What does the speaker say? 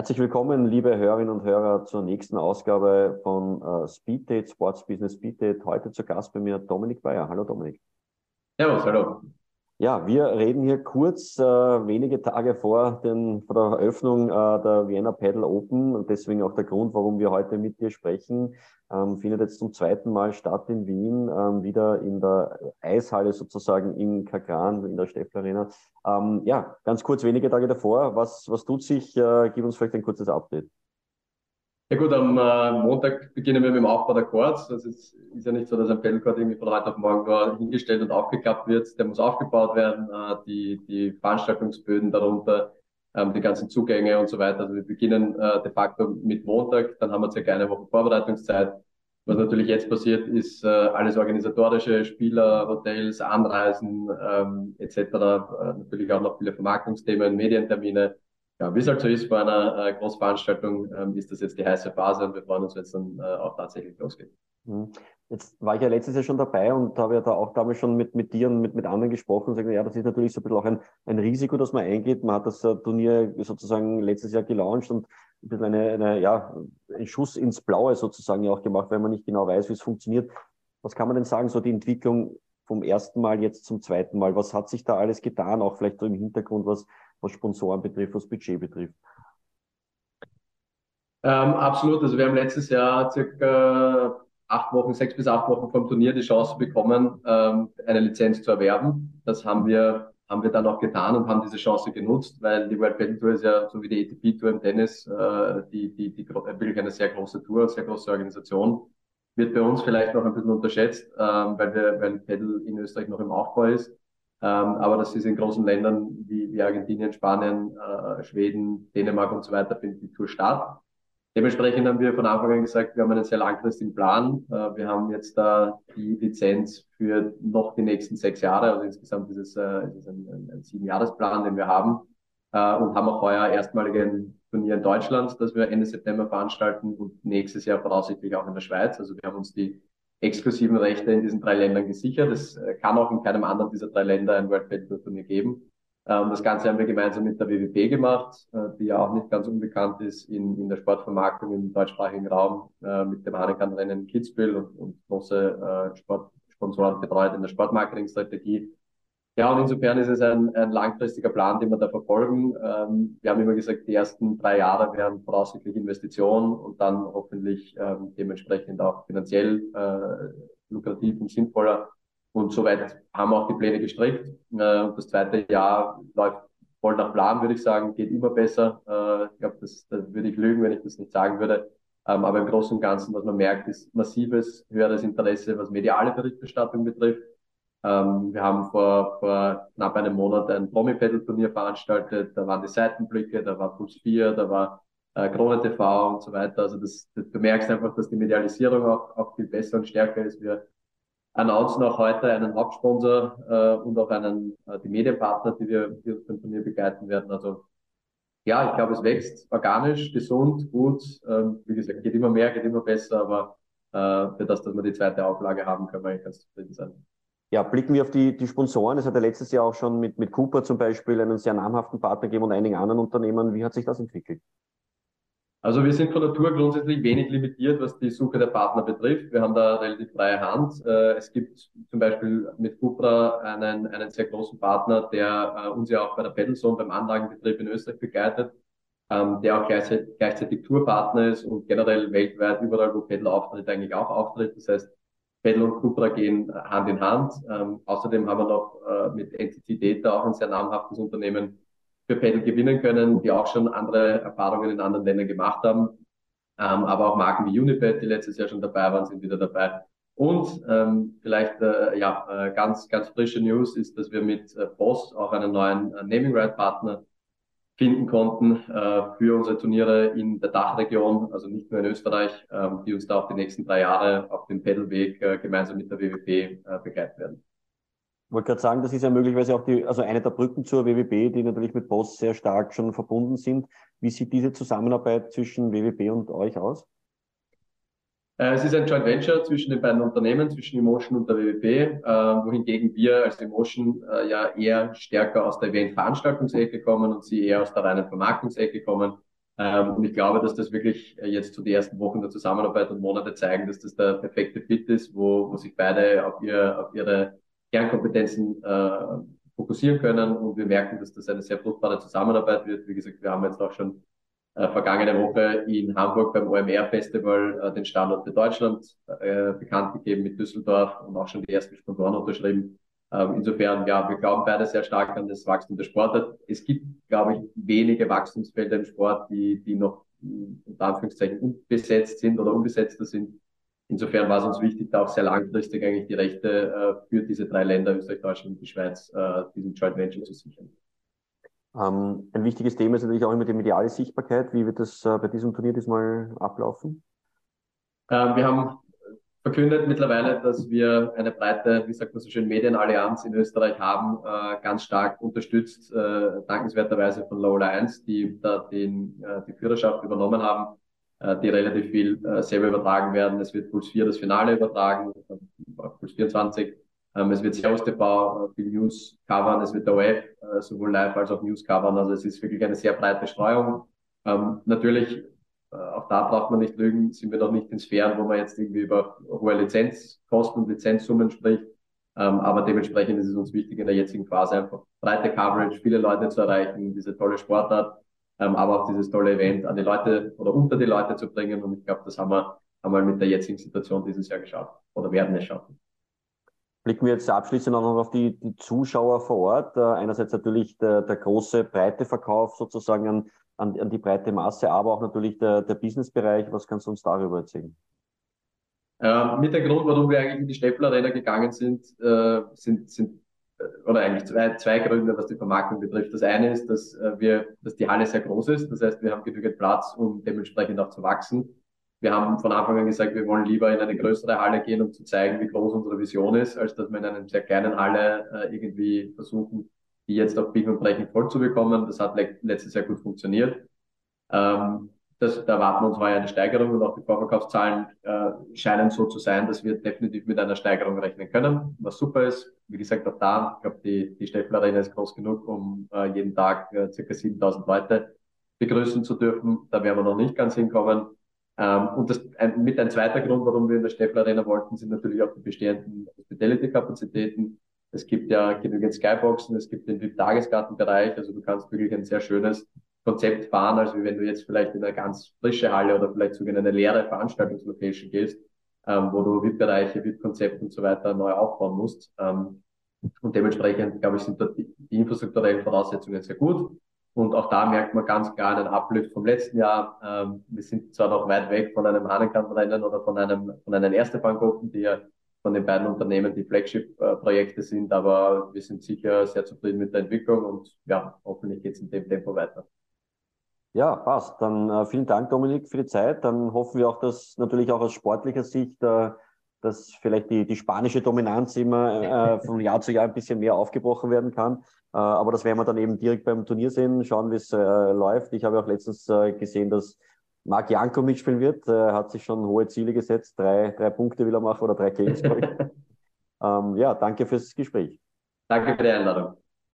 Herzlich willkommen, liebe Hörerinnen und Hörer, zur nächsten Ausgabe von äh, Speeddate, Sports Business Speeddate. Heute zu Gast bei mir Dominik Bayer. Hallo Dominik. Servus, hallo. Ja, wir reden hier kurz äh, wenige Tage vor, den, vor der Eröffnung äh, der Vienna Paddle Open und deswegen auch der Grund, warum wir heute mit dir sprechen. Ähm, findet jetzt zum zweiten Mal statt in Wien, ähm, wieder in der Eishalle sozusagen in Kagran, in der Steffler Arena. Ähm, ja, ganz kurz wenige Tage davor. Was, was tut sich? Äh, gib uns vielleicht ein kurzes Update. Ja gut, am äh, Montag beginnen wir mit dem Aufbau der Chords. Das ist, ist ja nicht so, dass ein Pedalcord irgendwie von heute auf morgen nur hingestellt und aufgeklappt wird. Der muss aufgebaut werden, äh, die, die Veranstaltungsböden darunter, ähm, die ganzen Zugänge und so weiter. Also wir beginnen äh, de facto mit Montag, dann haben wir circa eine Woche Vorbereitungszeit. Was natürlich jetzt passiert, ist äh, alles organisatorische, Spieler, Hotels, Anreisen ähm, etc. Äh, natürlich auch noch viele Vermarktungsthemen, Medientermine ja, wie es halt so ist bei einer äh, Großveranstaltung, ähm, ist das jetzt die heiße Phase und wir freuen uns, wenn es dann äh, auch tatsächlich losgeht. Mhm. Jetzt war ich ja letztes Jahr schon dabei und habe ja da auch damals schon mit, mit dir und mit, mit anderen gesprochen und gesagt, ja, das ist natürlich so ein bisschen auch ein, ein Risiko, das man eingeht. Man hat das uh, Turnier sozusagen letztes Jahr gelauncht und ein bisschen eine, eine, ja, ein Schuss ins Blaue sozusagen ja auch gemacht, weil man nicht genau weiß, wie es funktioniert. Was kann man denn sagen, so die Entwicklung vom ersten Mal jetzt zum zweiten Mal? Was hat sich da alles getan? Auch vielleicht so im Hintergrund, was, was Sponsoren betrifft, was Budget betrifft? Ähm, absolut. Also wir haben letztes Jahr circa acht Wochen, sechs bis acht Wochen vom Turnier die Chance bekommen, ähm, eine Lizenz zu erwerben. Das haben wir, haben wir dann auch getan und haben diese Chance genutzt, weil die World Battle Tour ist ja so wie die ATP Tour im Tennis, äh, die, die, die, wirklich eine sehr große Tour, eine sehr große Organisation. Wird bei uns vielleicht noch ein bisschen unterschätzt, ähm, weil wir, weil Paddle in Österreich noch im Aufbau ist. Ähm, aber das ist in großen Ländern wie, wie Argentinien, Spanien, äh, Schweden, Dänemark und so weiter findet die Tour statt. Dementsprechend haben wir von Anfang an gesagt, wir haben einen sehr langfristigen Plan. Äh, wir haben jetzt da die Lizenz für noch die nächsten sechs Jahre. Also insgesamt ist es, äh, ist es ein, ein, ein Sieben-Jahres-Plan, den wir haben. Äh, und haben auch heuer erstmaligen Turnier in Deutschland, das wir Ende September veranstalten und nächstes Jahr voraussichtlich auch in der Schweiz. Also wir haben uns die exklusiven Rechte in diesen drei Ländern gesichert. Es äh, kann auch in keinem anderen dieser drei Länder ein World Battle Turnier geben. Ähm, das Ganze haben wir gemeinsam mit der WWP gemacht, äh, die ja auch nicht ganz unbekannt ist in, in der Sportvermarktung im deutschsprachigen Raum, äh, mit dem Hanekan-Rennen Kitzbühel und, und große Sportsponsoren betreut in der Sportmarketingstrategie. Ja, und insofern ist es ein, ein langfristiger Plan, den wir da verfolgen. Ähm, wir haben immer gesagt, die ersten drei Jahre wären voraussichtlich Investitionen und dann hoffentlich ähm, dementsprechend auch finanziell äh, lukrativ und sinnvoller. Und soweit haben wir auch die Pläne gestrickt. Äh, und das zweite Jahr läuft voll nach Plan, würde ich sagen, geht immer besser. Äh, ich glaube, das, das würde ich lügen, wenn ich das nicht sagen würde. Ähm, aber im Großen und Ganzen, was man merkt, ist massives, höheres Interesse, was mediale Berichterstattung betrifft. Ähm, wir haben vor, vor knapp einem Monat ein Promi-Pedal-Turnier veranstaltet. Da waren die Seitenblicke, da war Puls 4, da war äh, Krone TV und so weiter. Also das, das, du merkst einfach, dass die Medialisierung auch, auch viel besser und stärker ist. Wir announcen auch heute einen Hauptsponsor äh, und auch einen äh, die Medienpartner, die wir, die uns beim Turnier begleiten werden. Also ja, ich glaube, es wächst organisch, gesund, gut. Ähm, wie gesagt, geht immer mehr, geht immer besser, aber äh, für das, dass wir die zweite Auflage haben, können wir eigentlich ganz zufrieden sein. Ja, blicken wir auf die, die Sponsoren. Es hat ja letztes Jahr auch schon mit, mit Cooper zum Beispiel einen sehr namhaften Partner gegeben und einigen anderen Unternehmen. Wie hat sich das entwickelt? Also wir sind von Natur grundsätzlich wenig limitiert, was die Suche der Partner betrifft. Wir haben da relativ freie Hand. Äh, es gibt zum Beispiel mit Cupra einen, einen sehr großen Partner, der äh, uns ja auch bei der Pedalzone beim Anlagenbetrieb in Österreich begleitet, ähm, der auch gleichzeitig, gleichzeitig Tourpartner ist und generell weltweit überall, wo Pedal auftritt, eigentlich auch auftritt. Das heißt, Pedal und Cupra gehen Hand in Hand. Ähm, außerdem haben wir noch äh, mit Entity Data auch ein sehr namhaftes Unternehmen für Pedal gewinnen können, die auch schon andere Erfahrungen in anderen Ländern gemacht haben. Ähm, aber auch Marken wie Uniped, die letztes Jahr schon dabei waren, sind wieder dabei. Und ähm, vielleicht äh, ja äh, ganz ganz frische News ist, dass wir mit äh, Boss auch einen neuen äh, Naming Right Partner finden konnten äh, für unsere Turniere in der Dachregion, also nicht nur in Österreich, ähm, die uns da auch die nächsten drei Jahre auf dem Pedalweg äh, gemeinsam mit der WWP äh, begleiten werden. Ich wollte gerade sagen, das ist ja möglicherweise auch die, also eine der Brücken zur WWP, die natürlich mit Boss sehr stark schon verbunden sind. Wie sieht diese Zusammenarbeit zwischen WWP und euch aus? Äh, es ist ein Joint Venture zwischen den beiden Unternehmen, zwischen Emotion und der WWP, äh, wohingegen wir als Emotion äh, ja eher stärker aus der Event-Veranstaltungsecke kommen und sie eher aus der reinen Vermarktungsecke kommen. Ähm, und ich glaube, dass das wirklich jetzt zu den ersten Wochen der Zusammenarbeit und Monate zeigen, dass das der perfekte Fit ist, wo, wo sich beide auf, ihr, auf ihre Kernkompetenzen äh, fokussieren können. Und wir merken, dass das eine sehr fruchtbare Zusammenarbeit wird. Wie gesagt, wir haben jetzt auch schon vergangene Woche in Hamburg beim OMR-Festival äh, den Standort für Deutschland äh, bekannt gegeben mit Düsseldorf und auch schon die ersten Sponsoren unterschrieben. Ähm, insofern, ja, wir glauben beide sehr stark an das Wachstum des Sportes. Es gibt, glaube ich, wenige Wachstumsfelder im Sport, die, die noch unter Anführungszeichen unbesetzt sind oder unbesetzter sind. Insofern war es uns wichtig, da auch sehr langfristig eigentlich die Rechte äh, für diese drei Länder, Österreich, Deutschland und die Schweiz, äh, diesen Joint Venture zu sichern. Ähm, ein wichtiges Thema ist natürlich auch immer die mediale Sichtbarkeit. Wie wird das äh, bei diesem Turnier diesmal ablaufen? Ähm, wir haben verkündet mittlerweile, dass wir eine breite, wie sagt man so schön, Medienallianz in Österreich haben, äh, ganz stark unterstützt, äh, dankenswerterweise von Low Lions, die da den, äh, die Führerschaft übernommen haben, äh, die relativ viel äh, selber übertragen werden. Es wird Puls 4 das Finale übertragen, äh, Puls 24. Ähm, es wird Servus TV äh, viel News covern, es wird der OF äh, sowohl live als auch News covern. Also es ist wirklich eine sehr breite Streuung. Ähm, natürlich äh, auch da braucht man nicht lügen, sind wir noch nicht in Sphären, wo man jetzt irgendwie über hohe Lizenzkosten und Lizenzsummen spricht. Ähm, aber dementsprechend ist es uns wichtig, in der jetzigen Phase einfach breite Coverage, viele Leute zu erreichen, diese tolle Sportart, aber auch dieses tolle Event an die Leute oder unter die Leute zu bringen. Und ich glaube, das haben wir, wir mit der jetzigen Situation dieses Jahr geschafft oder werden es schaffen. Blicken wir jetzt abschließend auch noch auf die, die Zuschauer vor Ort. Äh, einerseits natürlich der, der große, breite Verkauf sozusagen an an, an die breite Masse, aber auch natürlich der, der Businessbereich. Was kannst du uns darüber erzählen? Ähm, mit der Grund, warum wir eigentlich in die Steppler Arena gegangen sind, äh, sind, sind äh, oder eigentlich zwei, zwei Gründe, was die Vermarktung betrifft. Das eine ist, dass äh, wir, dass die Halle sehr groß ist. Das heißt, wir haben genügend Platz, um dementsprechend auch zu wachsen. Wir haben von Anfang an gesagt, wir wollen lieber in eine größere Halle gehen, um zu zeigen, wie groß unsere Vision ist, als dass wir in einer sehr kleinen Halle äh, irgendwie versuchen, die jetzt auf Biegen und Brechen voll zu bekommen. Das hat letztes Jahr gut funktioniert. Ähm, das, da erwarten wir uns heuer eine Steigerung und auch die Vorverkaufszahlen äh, scheinen so zu sein, dass wir definitiv mit einer Steigerung rechnen können, was super ist. Wie gesagt, auch da, ich glaube, die, die Steffel Arena ist groß genug, um äh, jeden Tag äh, circa 7000 Leute begrüßen zu dürfen. Da werden wir noch nicht ganz hinkommen. Ähm, und das, ein, mit ein zweiter Grund, warum wir in der Steffel Arena wollten, sind natürlich auch die bestehenden Hospitality-Kapazitäten. Es gibt ja genügend Skyboxen, es gibt den VIP-Tagesgartenbereich, also du kannst wirklich ein sehr schönes Konzept fahren, als wie wenn du jetzt vielleicht in eine ganz frische Halle oder vielleicht sogar in eine leere Veranstaltungslocation gehst, ähm, wo du VIP-Bereiche, VIP-Konzepte und so weiter neu aufbauen musst. Ähm, und dementsprechend, glaube ich, sind dort die infrastrukturellen Voraussetzungen sehr gut. Und auch da merkt man ganz klar einen Uplift vom letzten Jahr. Ähm, wir sind zwar noch weit weg von einem Hahnenkampfrennen oder von einem, von einem Erste Bank Open, die ja von den beiden Unternehmen die Flagship-Projekte sind, aber wir sind sicher sehr zufrieden mit der Entwicklung und ja, hoffentlich geht es in dem Tempo weiter. Ja, passt. Dann äh, vielen Dank, Dominik, für die Zeit. Dann hoffen wir auch, dass natürlich auch aus sportlicher Sicht, äh, dass vielleicht die, die spanische Dominanz immer äh, von Jahr zu Jahr ein bisschen mehr aufgebrochen werden kann. Äh, aber das werden wir dann eben direkt beim Turnier sehen, schauen, wie es äh, läuft. Ich habe auch letztens äh, gesehen, dass Marc Janko mitspielen wird. Er hat sich schon hohe Ziele gesetzt. Drei, drei Punkte will er machen oder drei Games. ähm, ja, danke fürs Gespräch. Danke für die Einladung.